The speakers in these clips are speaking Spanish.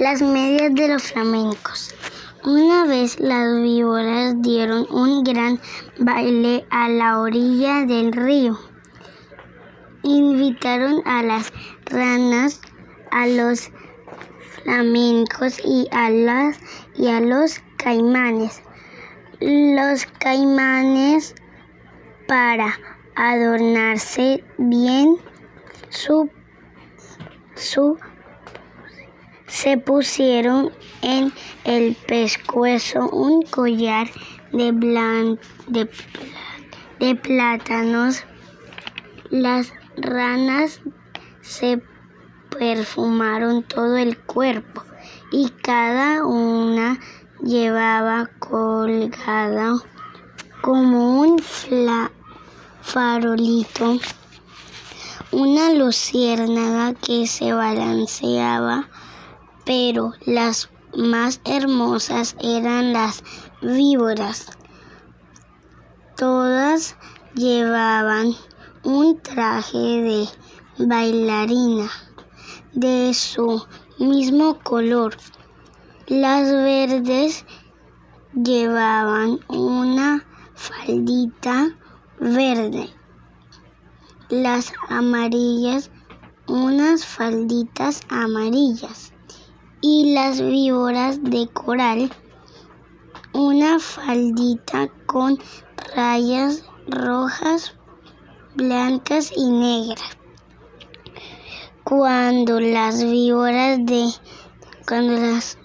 Las medias de los flamencos. Una vez las víboras dieron un gran baile a la orilla del río. Invitaron a las ranas, a los flamencos y a, las, y a los caimanes. Los caimanes para adornarse bien su, su se pusieron en el pescuezo un collar de, de, de plátanos. Las ranas se perfumaron todo el cuerpo y cada una llevaba colgada como un farolito una luciérnaga que se balanceaba pero las más hermosas eran las víboras. Todas llevaban un traje de bailarina de su mismo color. Las verdes llevaban una faldita verde. Las amarillas unas falditas amarillas y las víboras de coral una faldita con rayas rojas, blancas y negras. Cuando las víboras de cuando las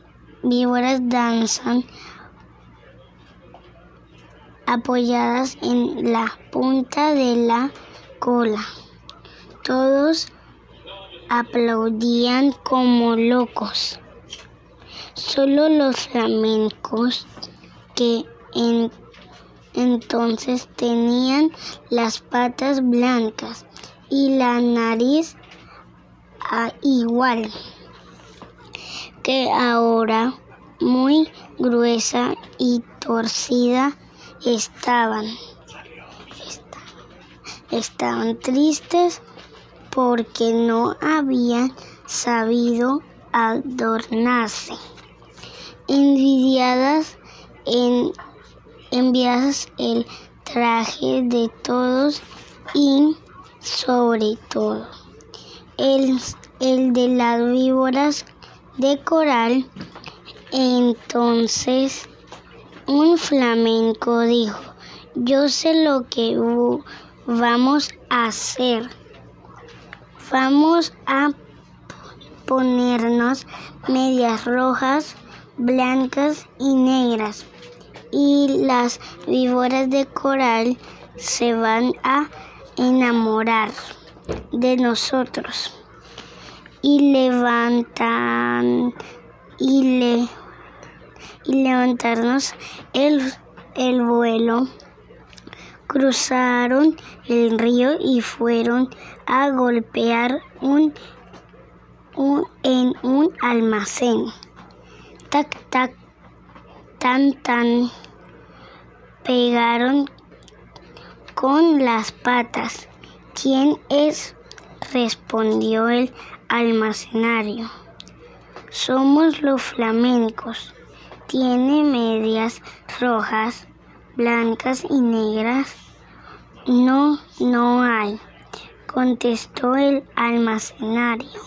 víboras danzan apoyadas en la punta de la cola. Todos aplaudían como locos. Solo los flamencos que entonces tenían las patas blancas y la nariz ah, igual que ahora muy gruesa y torcida estaban. Estaban tristes porque no habían sabido adornarse envidiadas en, enviadas el traje de todos y sobre todo el, el de las víboras de coral. Entonces un flamenco dijo, yo sé lo que vamos a hacer. Vamos a ponernos medias rojas blancas y negras y las víboras de coral se van a enamorar de nosotros. Y levantan y le y levantarnos el, el vuelo. Cruzaron el río y fueron a golpear un, un en un almacén tac, tac, tan, tan, pegaron con las patas. ¿Quién es? respondió el almacenario. Somos los flamencos. Tiene medias rojas, blancas y negras. No, no hay, contestó el almacenario.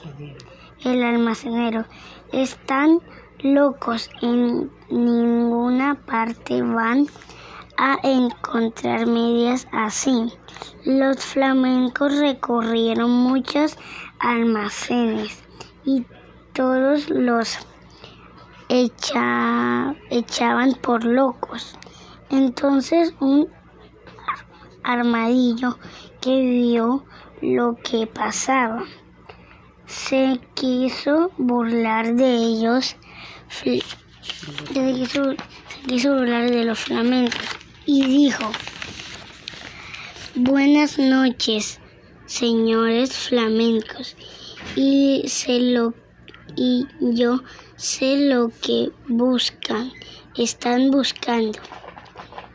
El almacenero. Están locos en ninguna parte van a encontrar medias así. Los flamencos recorrieron muchos almacenes y todos los echaban por locos. Entonces un armadillo que vio lo que pasaba se quiso burlar de ellos se quiso, quiso burlar de los flamencos y dijo, buenas noches, señores flamencos, y, sé lo, y yo sé lo que buscan, están buscando.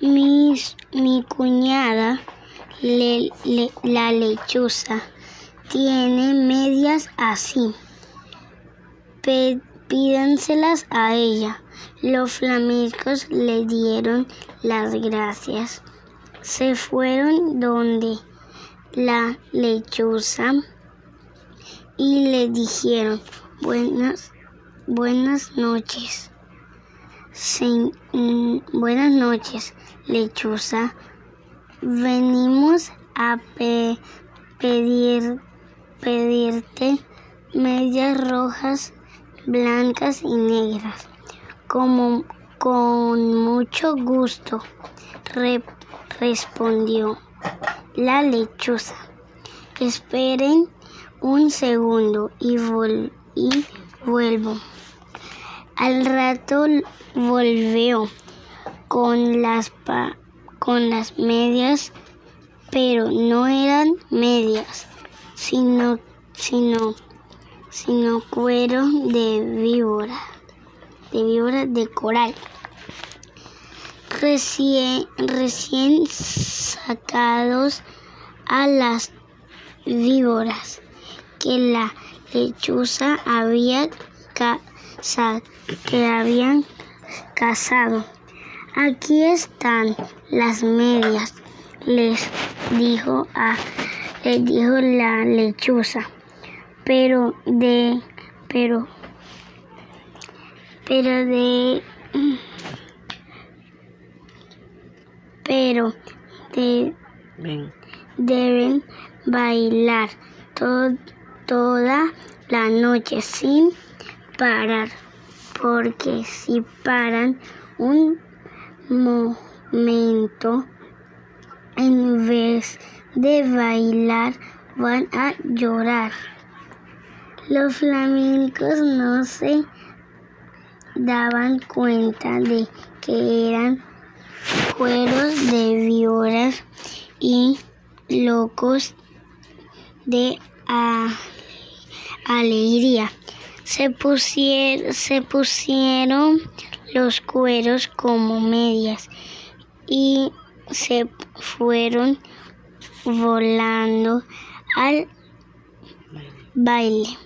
Mis, mi cuñada, la lechuza, tiene medias así pídanselas a ella. Los flamencos le dieron las gracias. Se fueron donde la lechuza y le dijeron buenas, buenas noches. Mm, buenas noches, lechuza. Venimos a pedir, pedirte medias rojas, blancas y negras. Como con mucho gusto, respondió la lechuza. Esperen un segundo y, y vuelvo. Al rato volvió con las, con las medias, pero no eran medias, sino, sino, sino cuero de víbora, de víbora de coral. Recién, recién sacados a las víboras que la lechuza había que habían cazado. Aquí están las medias, les dijo a les dijo la lechuza. Pero de pero pero de pero de, deben bailar toda la noche sin parar, porque si paran un momento, en vez de bailar, van a llorar. Los flamencos no se daban cuenta de que eran cueros de víboras y locos de alegría. Se, se pusieron los cueros como medias y se fueron volando al baile.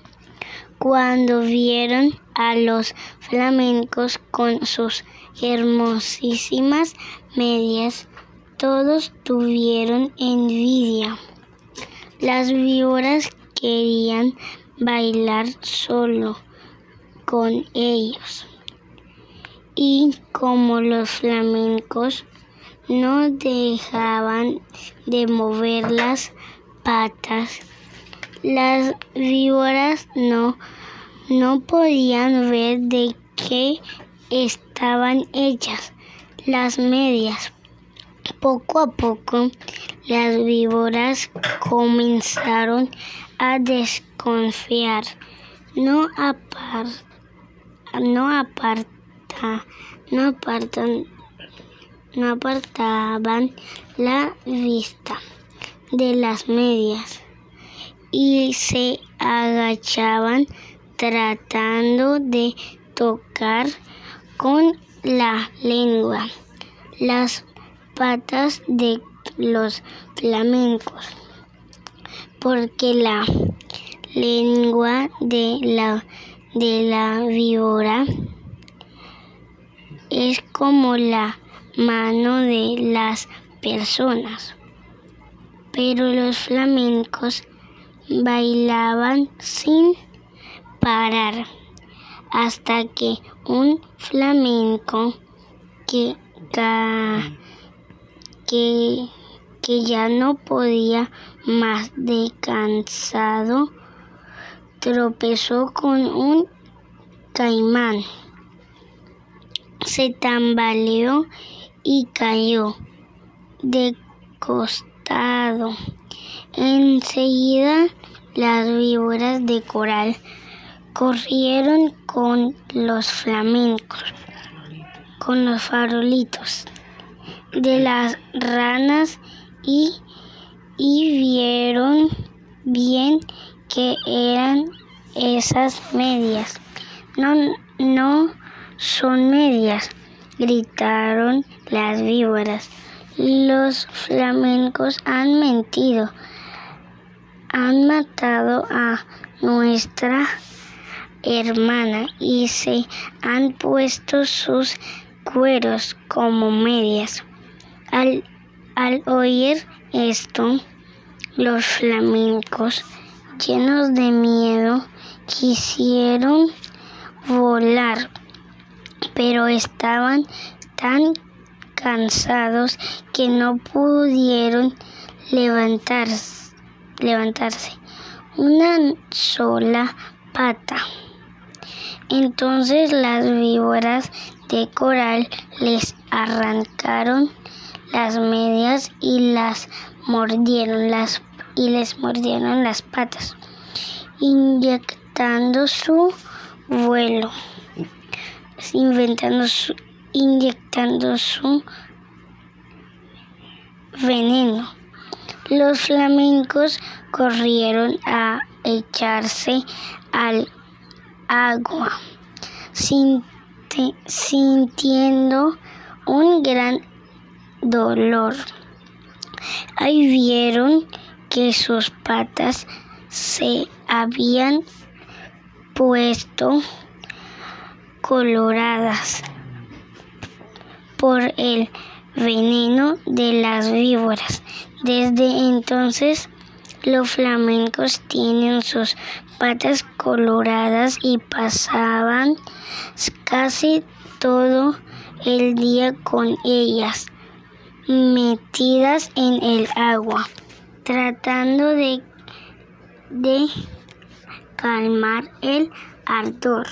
Cuando vieron a los flamencos con sus hermosísimas medias, todos tuvieron envidia. Las víboras querían bailar solo con ellos. Y como los flamencos no dejaban de mover las patas, las víboras no, no podían ver de qué estaban hechas las medias. Poco a poco las víboras comenzaron a desconfiar. No, apar, no, aparta, no, apartan, no apartaban la vista de las medias y se agachaban tratando de tocar con la lengua las patas de los flamencos, porque la lengua de la, de la víbora es como la mano de las personas. Pero los flamencos bailaban sin parar hasta que un flamenco que, que que ya no podía más de cansado, tropezó con un caimán. Se tambaleó y cayó de costado. Enseguida las víboras de coral corrieron con los flamencos, con los farolitos de las ranas y, vieron bien que eran esas medias. No, no son medias, gritaron las víboras. Los flamencos han mentido, han matado a nuestra hermana y se han puesto sus cueros como medias. Al, al oír esto, los flamencos, llenos de miedo, quisieron volar, pero estaban tan cansados que no pudieron levantarse, levantarse una sola pata. Entonces las víboras de coral les arrancaron las medias y las mordieron las y les mordieron las patas, inyectando su vuelo, inventando su, inyectando su veneno. Los flamencos corrieron a echarse al agua, sintiendo un gran dolor. Ahí vieron que sus patas se habían puesto coloradas por el veneno de las víboras. Desde entonces los flamencos tienen sus patas coloradas y pasaban casi todo el día con ellas metidas en el agua, tratando de, de calmar el ardor.